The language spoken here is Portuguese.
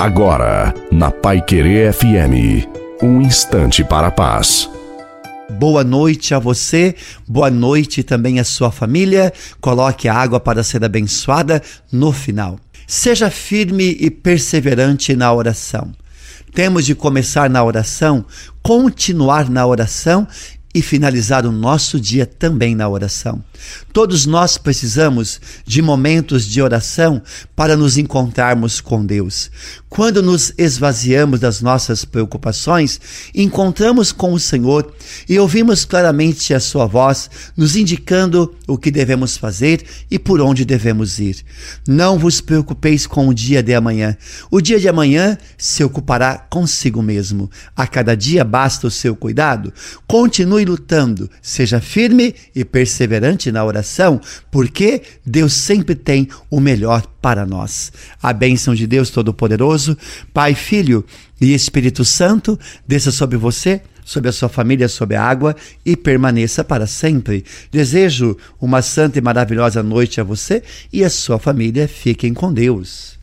Agora, na Pai Querer FM, um instante para a paz. Boa noite a você, boa noite também à sua família. Coloque a água para ser abençoada no final. Seja firme e perseverante na oração. Temos de começar na oração, continuar na oração e finalizar o nosso dia também na oração. Todos nós precisamos de momentos de oração para nos encontrarmos com Deus. Quando nos esvaziamos das nossas preocupações, encontramos com o Senhor e ouvimos claramente a Sua voz, nos indicando o que devemos fazer e por onde devemos ir. Não vos preocupeis com o dia de amanhã. O dia de amanhã se ocupará consigo mesmo. A cada dia basta o seu cuidado. Continue lutando, seja firme e perseverante na oração, porque Deus sempre tem o melhor para nós. A bênção de Deus Todo-Poderoso, Pai, Filho e Espírito Santo, desça sobre você sobre a sua família, sobre a água e permaneça para sempre. Desejo uma santa e maravilhosa noite a você e a sua família. Fiquem com Deus.